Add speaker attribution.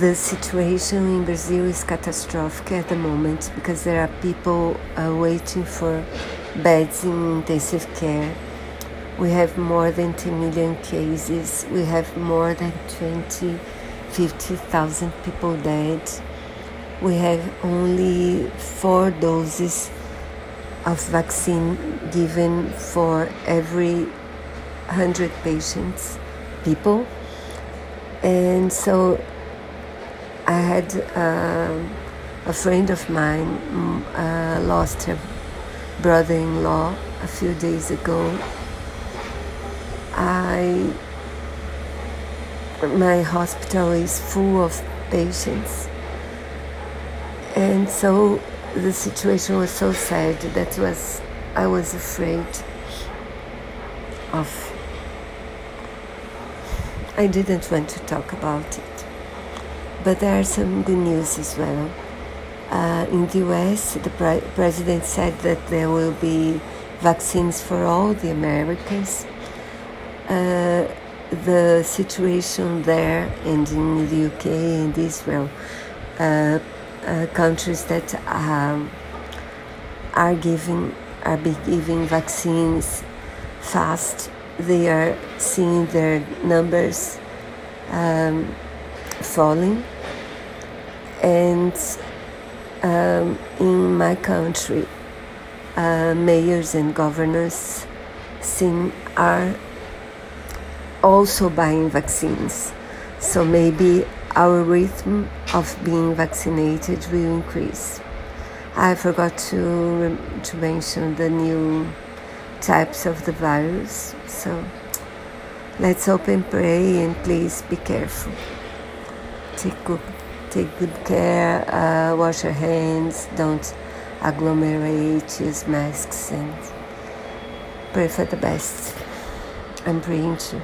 Speaker 1: the situation in Brazil is catastrophic at the moment because there are people uh, waiting for beds in intensive care. We have more than 10 million cases. We have more than 20, 50,000 people dead. We have only four doses of vaccine given for every 100 patients, people. And so I had uh, a friend of mine uh, lost her brother in law a few days ago. I my hospital is full of patients and so the situation was so sad that was I was afraid of I didn't want to talk about it but there are some good news as well uh, in the US the pre- president said that there will be vaccines for all the Americans uh, the situation there and in the UK and Israel uh, uh, countries that um, are giving are be giving vaccines fast. They are seeing their numbers um, falling, and um, in my country, uh, mayors and governors seem are also buying vaccines. So maybe our rhythm of being vaccinated will increase. I forgot to, to mention the new types of the virus, so let's hope and pray and please be careful. Take good, take good care, uh, wash your hands, don't agglomerate, use masks, and pray for the best. I'm praying too.